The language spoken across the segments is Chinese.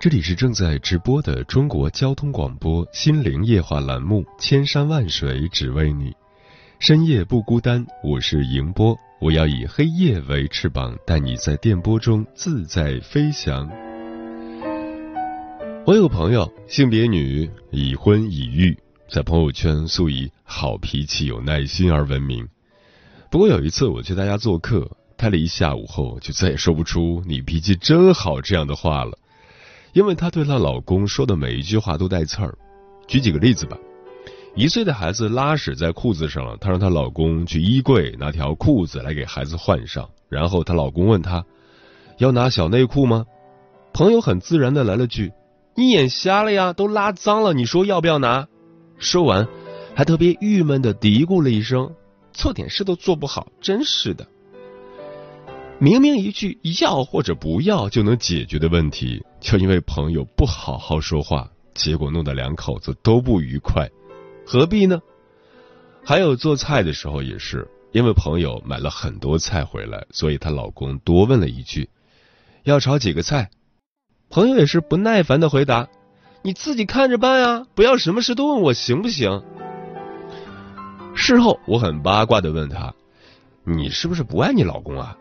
这里是正在直播的中国交通广播心灵夜话栏目《千山万水只为你》，深夜不孤单，我是迎波，我要以黑夜为翅膀，带你在电波中自在飞翔。我有个朋友，性别女，已婚已育，在朋友圈素以好脾气、有耐心而闻名。不过有一次我去他家做客。待了一下午后，就再也说不出“你脾气真好”这样的话了，因为她对她老公说的每一句话都带刺儿。举几个例子吧，一岁的孩子拉屎在裤子上了，她让她老公去衣柜拿条裤子来给孩子换上，然后她老公问她要拿小内裤吗？朋友很自然的来了句：“你眼瞎了呀，都拉脏了，你说要不要拿？”说完，还特别郁闷的嘀咕了一声：“做点事都做不好，真是的。”明明一句要或者不要就能解决的问题，就因为朋友不好好说话，结果弄得两口子都不愉快，何必呢？还有做菜的时候也是，因为朋友买了很多菜回来，所以她老公多问了一句：“要炒几个菜？”朋友也是不耐烦的回答：“你自己看着办呀，不要什么事都问我行不行？”事后我很八卦的问他：“你是不是不爱你老公啊？”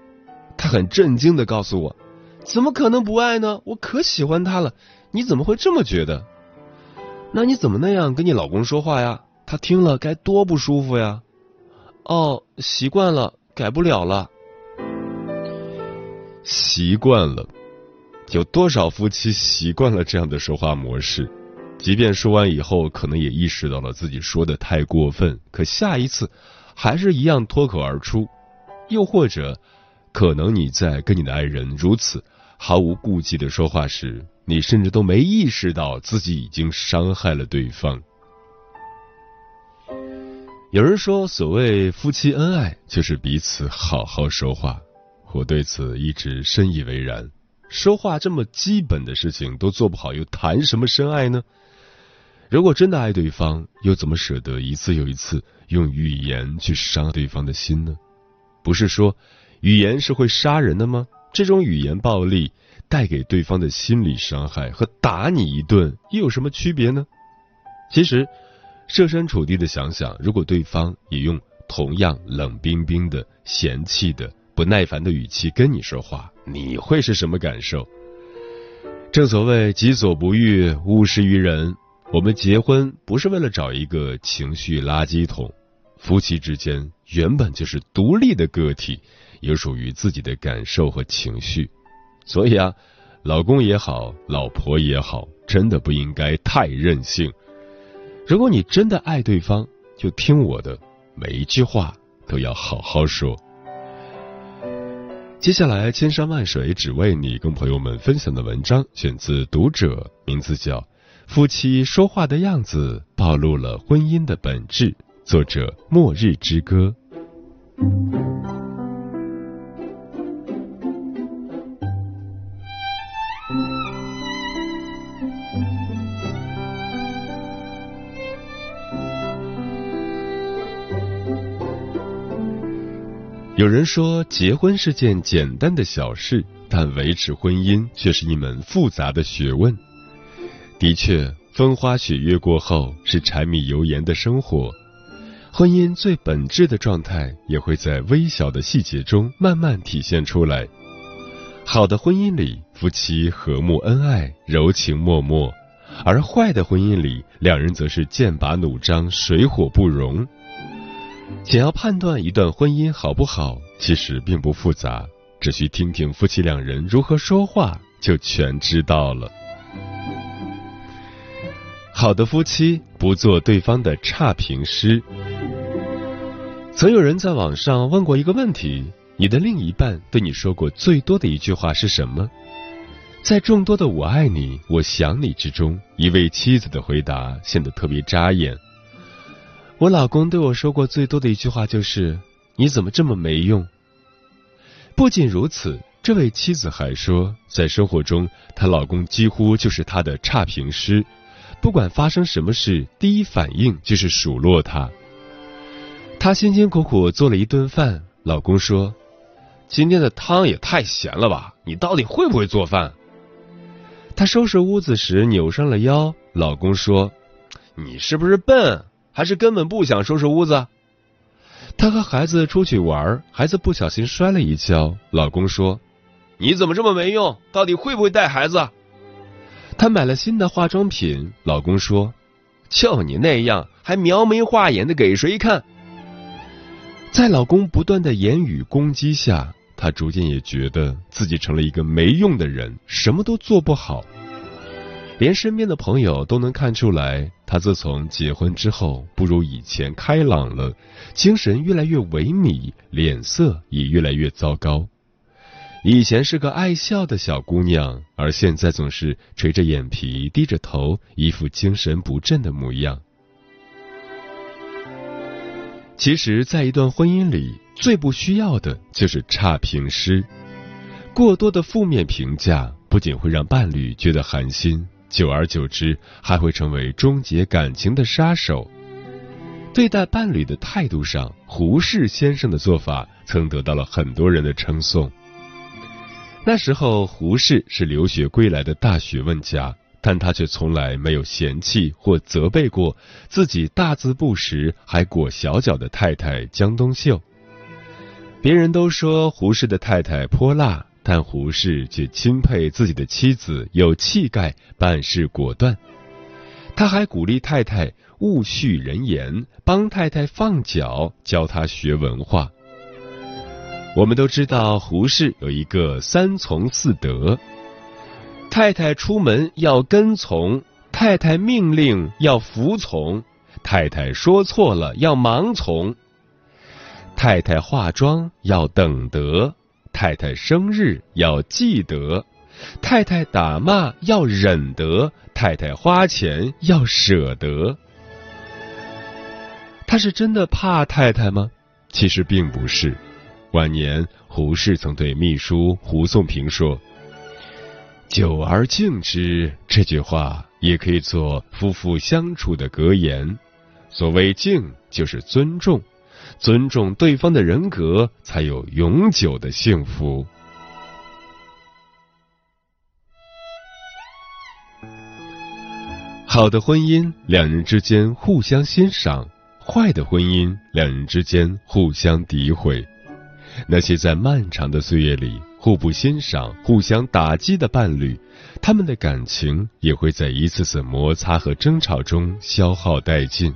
他很震惊的告诉我：“怎么可能不爱呢？我可喜欢他了！你怎么会这么觉得？那你怎么那样跟你老公说话呀？他听了该多不舒服呀！哦，习惯了，改不了了。习惯了，有多少夫妻习惯了这样的说话模式？即便说完以后，可能也意识到了自己说的太过分，可下一次还是一样脱口而出，又或者……”可能你在跟你的爱人如此毫无顾忌的说话时，你甚至都没意识到自己已经伤害了对方。有人说，所谓夫妻恩爱，就是彼此好好说话。我对此一直深以为然。说话这么基本的事情都做不好，又谈什么深爱呢？如果真的爱对方，又怎么舍得一次又一次用语言去伤对方的心呢？不是说。语言是会杀人的吗？这种语言暴力带给对方的心理伤害和打你一顿又有什么区别呢？其实，设身处地的想想，如果对方也用同样冷冰冰的、嫌弃的、不耐烦的语气跟你说话，你会是什么感受？正所谓己所不欲，勿施于人。我们结婚不是为了找一个情绪垃圾桶，夫妻之间原本就是独立的个体。有属于自己的感受和情绪，所以啊，老公也好，老婆也好，真的不应该太任性。如果你真的爱对方，就听我的，每一句话都要好好说。接下来，千山万水只为你，跟朋友们分享的文章选自《读者》，名字叫《夫妻说话的样子暴露了婚姻的本质》，作者：末日之歌。有人说，结婚是件简单的小事，但维持婚姻却是一门复杂的学问。的确，风花雪月过后是柴米油盐的生活，婚姻最本质的状态也会在微小的细节中慢慢体现出来。好的婚姻里，夫妻和睦恩爱，柔情脉脉；而坏的婚姻里，两人则是剑拔弩张，水火不容。想要判断一段婚姻好不好，其实并不复杂，只需听听夫妻两人如何说话，就全知道了。好的夫妻不做对方的差评师。曾有人在网上问过一个问题：你的另一半对你说过最多的一句话是什么？在众多的“我爱你”“我想你”之中，一位妻子的回答显得特别扎眼。我老公对我说过最多的一句话就是：“你怎么这么没用？”不仅如此，这位妻子还说，在生活中，她老公几乎就是她的差评师，不管发生什么事，第一反应就是数落他。她辛辛苦苦做了一顿饭，老公说：“今天的汤也太咸了吧？你到底会不会做饭？”她收拾屋子时扭伤了腰，老公说：“你是不是笨，还是根本不想收拾屋子？”她和孩子出去玩，孩子不小心摔了一跤，老公说：“你怎么这么没用？到底会不会带孩子？”她买了新的化妆品，老公说：“就你那样，还描眉画眼的给谁看？”在老公不断的言语攻击下，她逐渐也觉得自己成了一个没用的人，什么都做不好。连身边的朋友都能看出来，她自从结婚之后不如以前开朗了，精神越来越萎靡，脸色也越来越糟糕。以前是个爱笑的小姑娘，而现在总是垂着眼皮、低着头，一副精神不振的模样。其实，在一段婚姻里，最不需要的就是差评师。过多的负面评价不仅会让伴侣觉得寒心，久而久之还会成为终结感情的杀手。对待伴侣的态度上，胡适先生的做法曾得到了很多人的称颂。那时候，胡适是留学归来的大学问家。但他却从来没有嫌弃或责备过自己大字不识还裹小脚的太太江冬秀。别人都说胡适的太太泼辣，但胡适却钦佩自己的妻子有气概、办事果断。他还鼓励太太勿恤人言，帮太太放脚，教她学文化。我们都知道胡适有一个三从四德。太太出门要跟从，太太命令要服从，太太说错了要盲从，太太化妆要等得，太太生日要记得，太太打骂要忍得，太太花钱要舍得。他是真的怕太太吗？其实并不是。晚年，胡适曾对秘书胡颂平说。久而敬之这句话也可以做夫妇相处的格言。所谓敬，就是尊重，尊重对方的人格，才有永久的幸福。好的婚姻，两人之间互相欣赏；坏的婚姻，两人之间互相诋毁。那些在漫长的岁月里。互不欣赏、互相打击的伴侣，他们的感情也会在一次次摩擦和争吵中消耗殆尽；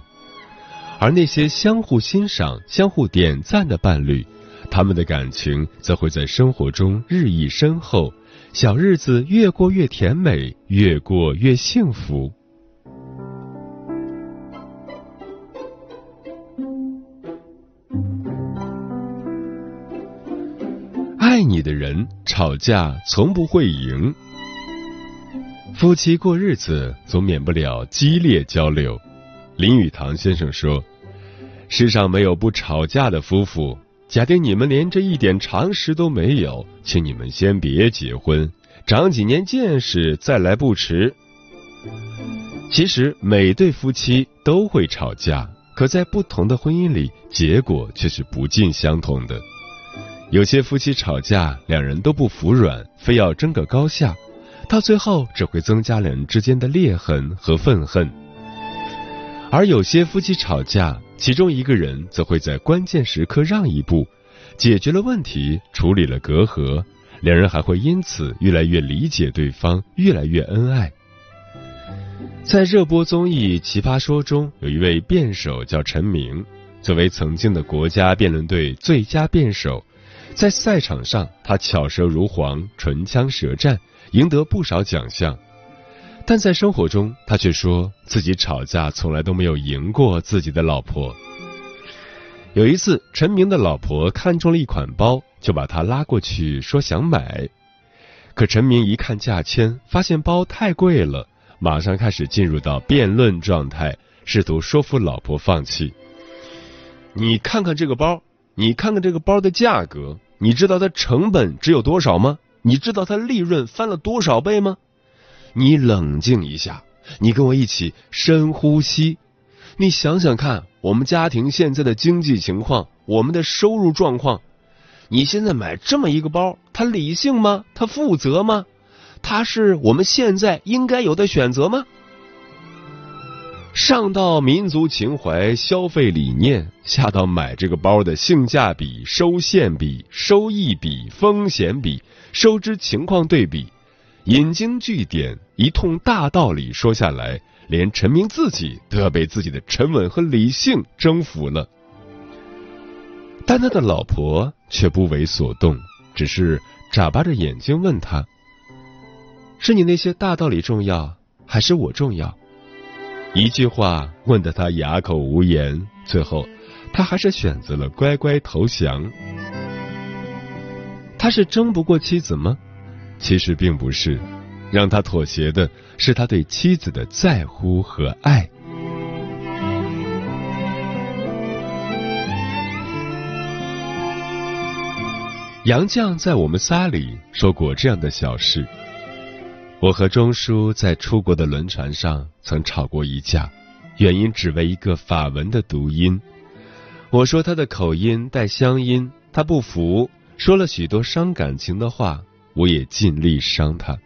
而那些相互欣赏、相互点赞的伴侣，他们的感情则会在生活中日益深厚，小日子越过越甜美，越过越幸福。爱你的人吵架从不会赢。夫妻过日子总免不了激烈交流。林语堂先生说：“世上没有不吵架的夫妇。假定你们连这一点常识都没有，请你们先别结婚，长几年见识再来不迟。”其实每对夫妻都会吵架，可在不同的婚姻里，结果却是不尽相同的。有些夫妻吵架，两人都不服软，非要争个高下，到最后只会增加两人之间的裂痕和愤恨；而有些夫妻吵架，其中一个人则会在关键时刻让一步，解决了问题，处理了隔阂，两人还会因此越来越理解对方，越来越恩爱。在热播综艺《奇葩说》中，有一位辩手叫陈明，作为曾经的国家辩论队最佳辩手，在赛场上他巧舌如簧、唇枪舌战，赢得不少奖项。但在生活中，他却说自己吵架从来都没有赢过自己的老婆。有一次，陈明的老婆看中了一款包，就把他拉过去说想买。可陈明一看价签，发现包太贵了，马上开始进入到辩论状态，试图说服老婆放弃。你看看这个包，你看看这个包的价格，你知道它成本只有多少吗？你知道它利润翻了多少倍吗？你冷静一下，你跟我一起深呼吸。你想想看，我们家庭现在的经济情况，我们的收入状况，你现在买这么一个包，它理性吗？它负责吗？它是我们现在应该有的选择吗？上到民族情怀、消费理念，下到买这个包的性价比、收现比、收益比、风险比、收支情况对比，引经据典，一通大道理说下来。连陈明自己都要被自己的沉稳和理性征服了，但他的老婆却不为所动，只是眨巴着眼睛问他：“是你那些大道理重要，还是我重要？”一句话问得他哑口无言，最后他还是选择了乖乖投降。他是争不过妻子吗？其实并不是。让他妥协的是他对妻子的在乎和爱。杨绛在我们仨里说过这样的小事：我和钟书在出国的轮船上曾吵过一架，原因只为一个法文的读音。我说他的口音带乡音，他不服，说了许多伤感情的话，我也尽力伤他。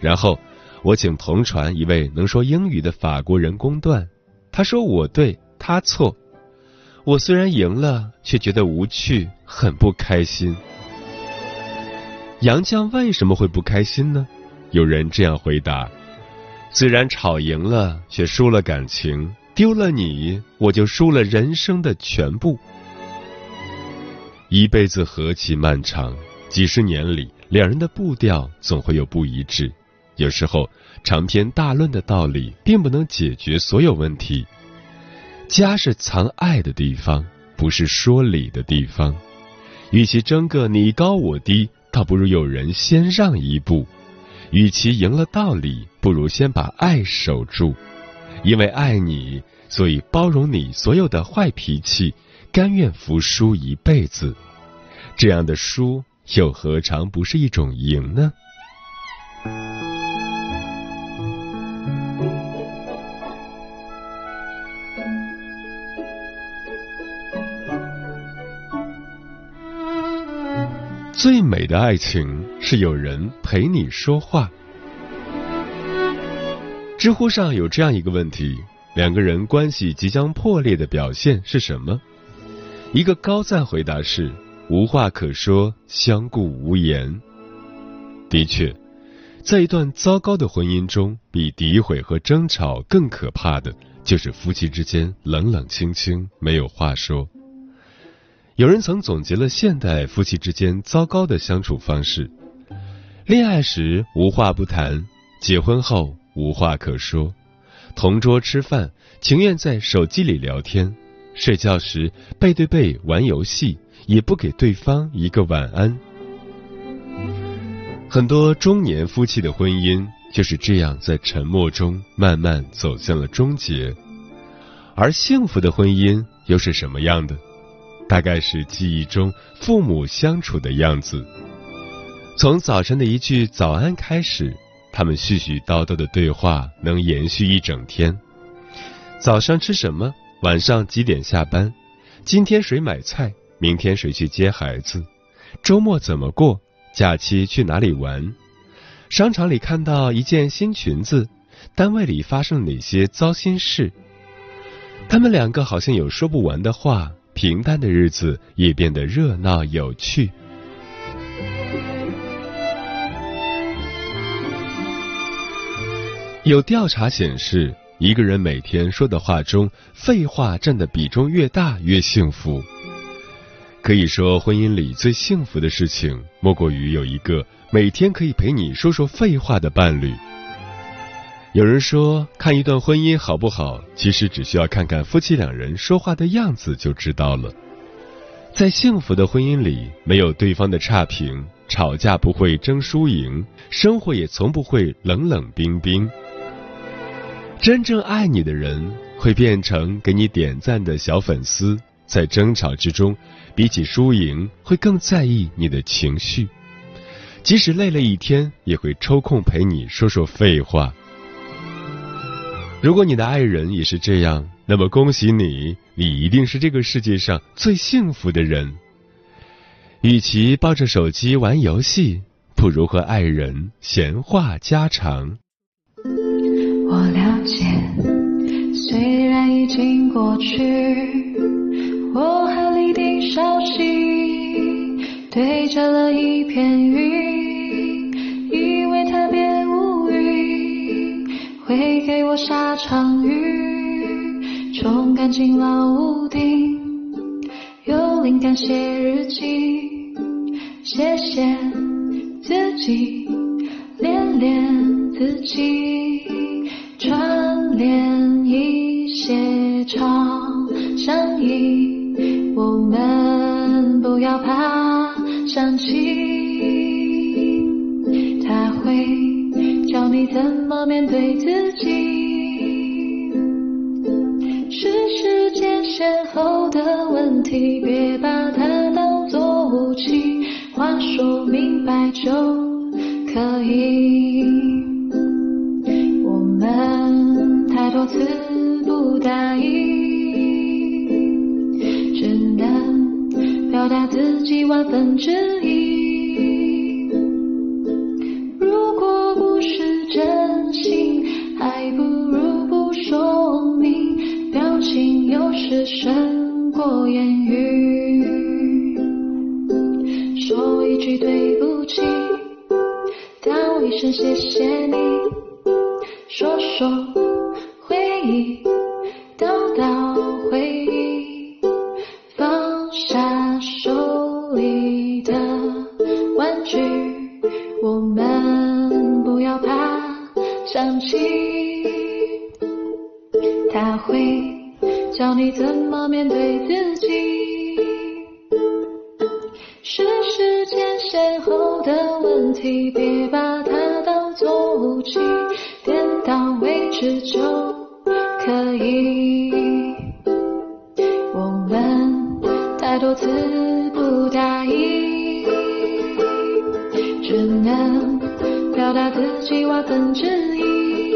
然后，我请同船一位能说英语的法国人公断，他说我对，他错。我虽然赢了，却觉得无趣，很不开心。杨绛为什么会不开心呢？有人这样回答：虽然吵赢了，却输了感情，丢了你，我就输了人生的全部。一辈子何其漫长，几十年里，两人的步调总会有不一致。有时候，长篇大论的道理并不能解决所有问题。家是藏爱的地方，不是说理的地方。与其争个你高我低，倒不如有人先让一步。与其赢了道理，不如先把爱守住。因为爱你，所以包容你所有的坏脾气，甘愿服输一辈子。这样的输，又何尝不是一种赢呢？最美的爱情是有人陪你说话。知乎上有这样一个问题：两个人关系即将破裂的表现是什么？一个高赞回答是无话可说，相顾无言。的确，在一段糟糕的婚姻中，比诋毁和争吵更可怕的就是夫妻之间冷冷清清，没有话说。有人曾总结了现代夫妻之间糟糕的相处方式：恋爱时无话不谈，结婚后无话可说，同桌吃饭情愿在手机里聊天，睡觉时背对背玩游戏，也不给对方一个晚安。很多中年夫妻的婚姻就是这样在沉默中慢慢走向了终结，而幸福的婚姻又是什么样的？大概是记忆中父母相处的样子。从早晨的一句早安开始，他们絮絮叨叨的对话能延续一整天。早上吃什么？晚上几点下班？今天谁买菜？明天谁去接孩子？周末怎么过？假期去哪里玩？商场里看到一件新裙子？单位里发生哪些糟心事？他们两个好像有说不完的话。平淡的日子也变得热闹有趣。有调查显示，一个人每天说的话中，废话占的比重越大，越幸福。可以说，婚姻里最幸福的事情，莫过于有一个每天可以陪你说说废话的伴侣。有人说，看一段婚姻好不好，其实只需要看看夫妻两人说话的样子就知道了。在幸福的婚姻里，没有对方的差评，吵架不会争输赢，生活也从不会冷冷冰冰。真正爱你的人，会变成给你点赞的小粉丝。在争吵之中，比起输赢，会更在意你的情绪。即使累了一天，也会抽空陪你说说废话。如果你的爱人也是这样，那么恭喜你，你一定是这个世界上最幸福的人。与其抱着手机玩游戏，不如和爱人闲话家常。我了解，虽然已经过去。我和你的消息对着了一片云，以为特别无语，会给我下场雨，冲干净老屋顶，有灵感写日记，谢谢自己，练练自己，心，他会教你怎么面对自己。是时间先后的问题，别把它当作武器，话说明白就可以。我们太多次不答应。表达自己万分之只胜过言语。说一句对不起，道一声谢谢你，说说回忆，能。表达自己万分之一。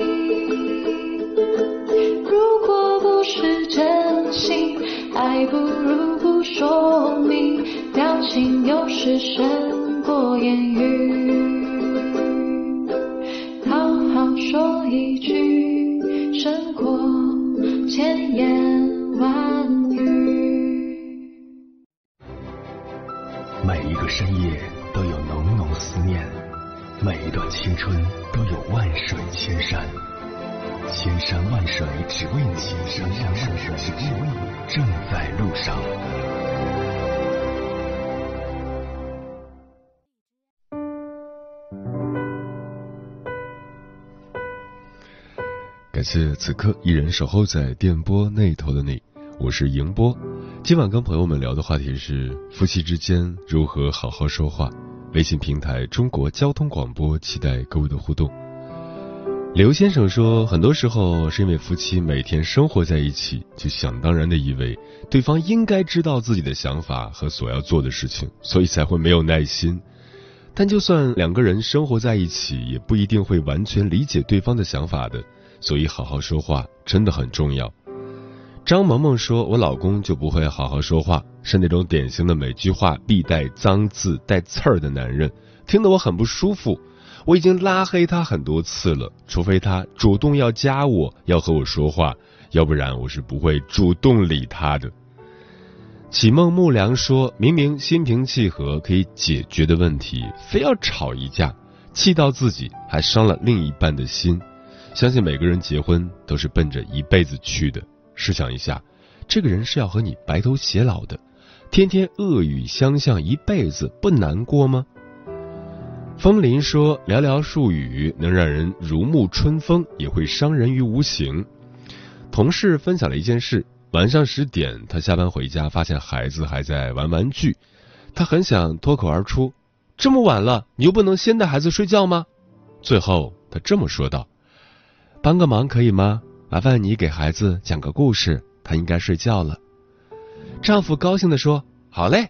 如果不是真心，还不如不说明。表情有时胜过言语。好好说一句，青春都有万水千山，千山万水只为你，千山万水只为你，正在路上。感谢此刻依然守候在电波那头的你，我是迎波。今晚跟朋友们聊的话题是夫妻之间如何好好说话。微信平台中国交通广播，期待各位的互动。刘先生说，很多时候是因为夫妻每天生活在一起，就想当然的以为对方应该知道自己的想法和所要做的事情，所以才会没有耐心。但就算两个人生活在一起，也不一定会完全理解对方的想法的，所以好好说话真的很重要。张萌萌说：“我老公就不会好好说话，是那种典型的每句话必带脏字、带刺儿的男人，听得我很不舒服。我已经拉黑他很多次了，除非他主动要加我，要和我说话，要不然我是不会主动理他的。”启梦木良说：“明明心平气和可以解决的问题，非要吵一架，气到自己，还伤了另一半的心。”相信每个人结婚都是奔着一辈子去的。试想一下，这个人是要和你白头偕老的，天天恶语相向一辈子，不难过吗？风林说：“寥寥数语能让人如沐春风，也会伤人于无形。”同事分享了一件事：晚上十点，他下班回家，发现孩子还在玩玩具，他很想脱口而出：“这么晚了，你又不能先带孩子睡觉吗？”最后，他这么说道：“帮个忙可以吗？麻烦你给孩子讲个故事，他应该睡觉了。”丈夫高兴地说：“好嘞。”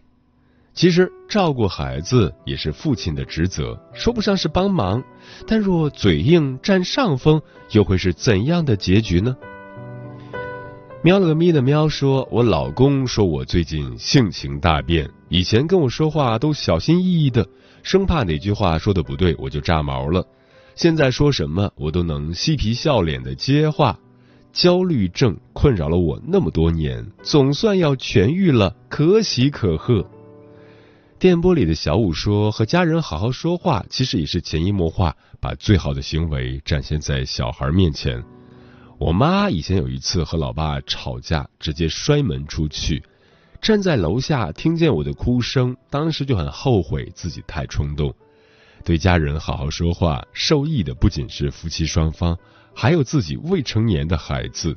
其实照顾孩子也是父亲的职责，说不上是帮忙，但若嘴硬占上风，又会是怎样的结局呢？喵了个咪的喵说：“我老公说我最近性情大变，以前跟我说话都小心翼翼的，生怕哪句话说的不对我就炸毛了。现在说什么我都能嬉皮笑脸的接话。焦虑症困扰了我那么多年，总算要痊愈了，可喜可贺。”电波里的小五说：“和家人好好说话，其实也是潜移默化，把最好的行为展现在小孩面前。”我妈以前有一次和老爸吵架，直接摔门出去，站在楼下听见我的哭声，当时就很后悔自己太冲动。对家人好好说话，受益的不仅是夫妻双方，还有自己未成年的孩子。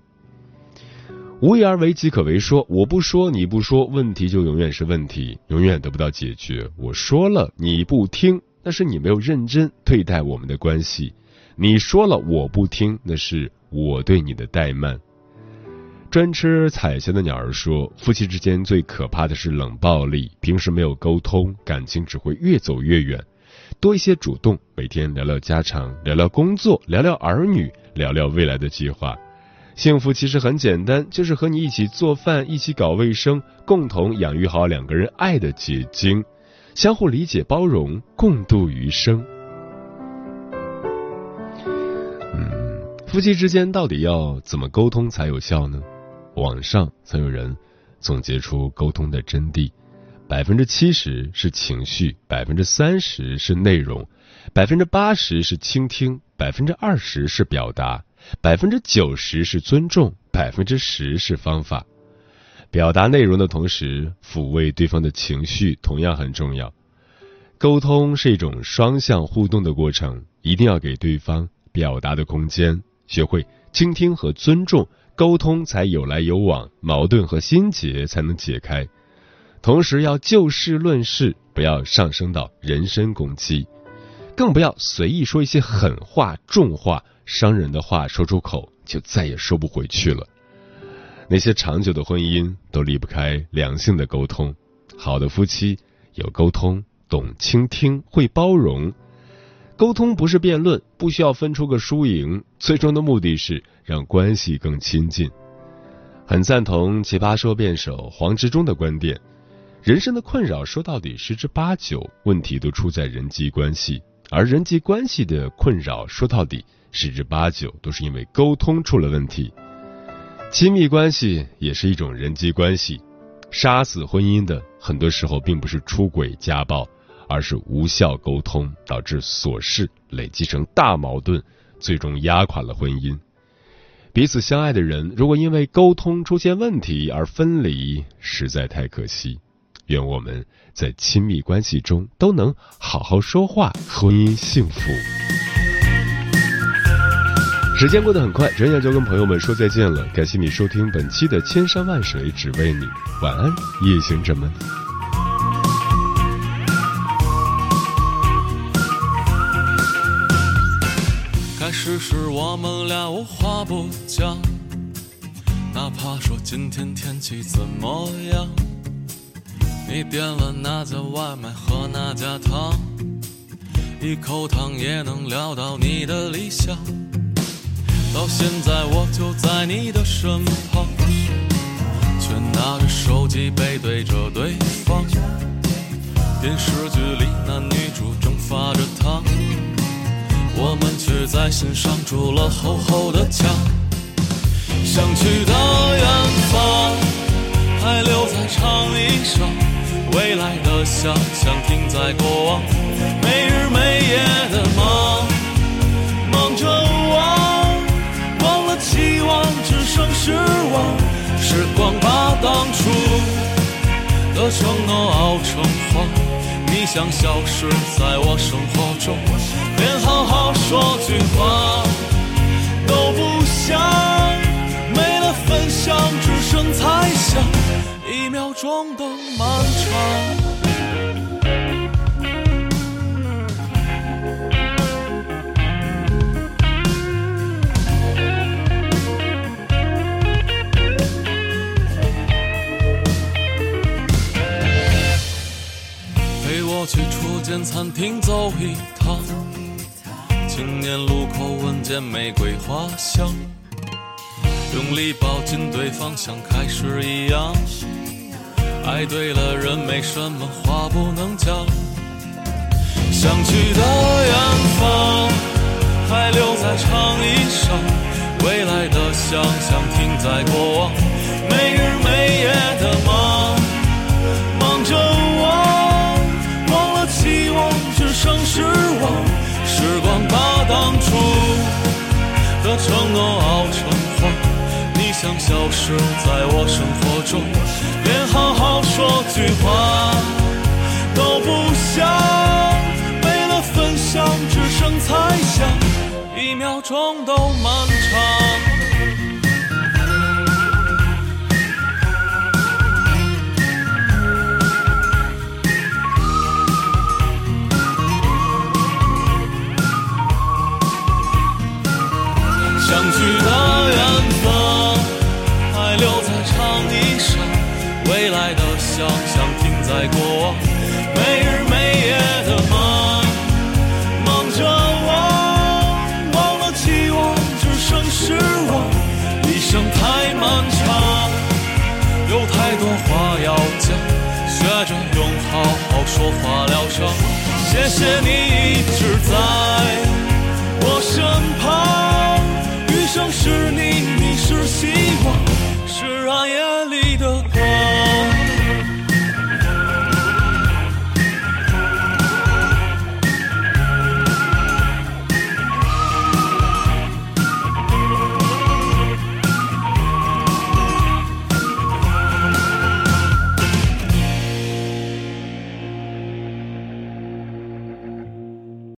无为而为即可为。说我不说，你不说，问题就永远是问题，永远得不到解决。我说了，你不听，那是你没有认真对待我们的关系；你说了，我不听，那是我对你的怠慢。专吃彩霞的鸟儿说，夫妻之间最可怕的是冷暴力，平时没有沟通，感情只会越走越远。多一些主动，每天聊聊家常，聊聊工作，聊聊儿女，聊聊未来的计划。幸福其实很简单，就是和你一起做饭，一起搞卫生，共同养育好两个人爱的结晶，相互理解包容，共度余生。嗯，夫妻之间到底要怎么沟通才有效呢？网上曾有人总结出沟通的真谛：百分之七十是情绪，百分之三十是内容，百分之八十是倾听，百分之二十是表达。百分之九十是尊重，百分之十是方法。表达内容的同时，抚慰对方的情绪同样很重要。沟通是一种双向互动的过程，一定要给对方表达的空间，学会倾听和尊重，沟通才有来有往，矛盾和心结才能解开。同时要就事论事，不要上升到人身攻击，更不要随意说一些狠话重话。伤人的话说出口，就再也收不回去了。那些长久的婚姻都离不开良性的沟通。好的夫妻有沟通，懂倾听，会包容。沟通不是辩论，不需要分出个输赢，最终的目的是让关系更亲近。很赞同奇葩说辩手黄执中的观点：人生的困扰说到底十之八九问题都出在人际关系，而人际关系的困扰说到底。十之八九都是因为沟通出了问题，亲密关系也是一种人际关系，杀死婚姻的很多时候并不是出轨家暴，而是无效沟通导致琐事累积成大矛盾，最终压垮了婚姻。彼此相爱的人如果因为沟通出现问题而分离，实在太可惜。愿我们在亲密关系中都能好好说话，婚姻幸福。时间过得很快，转眼就跟朋友们说再见了。感谢你收听本期的《千山万水只为你》，晚安，夜行者们。开始时我们俩无话不讲，哪怕说今天天气怎么样。你点了哪家外卖，和哪家汤，一口汤也能聊到你的理想。到现在我就在你的身旁，却拿着手机背对着对方。电视剧里男女主正发着烫，我们却在心上筑了厚厚的墙。想去的远方，还留在长椅上，未来的想象停在过往，没日没夜的忙，忙着忘，忘了期望，只剩失望。时光把当初的承诺熬成谎，你想消失在我生活中，连好好说句话都不想，没了分享，只剩猜想。一秒钟都漫长。去初见餐厅走一趟，青年路口闻见玫瑰花香，用力抱紧对方像开始一样，爱对了人没什么话不能讲，想去的远方还留在长椅上，未来的想象停在过往，没日没夜的忙，忙消失在我生活中，连好好说句话都不想。为了分享，只剩猜想，一秒钟都漫长。未来的想象停在过往，没日没夜的忙，忙着忘，忘了期望，只剩失望。一生太漫长，有太多话要讲，学着用好好说话疗伤。谢谢你一直在我身旁，余生是你，你是希望，是暗夜里的光。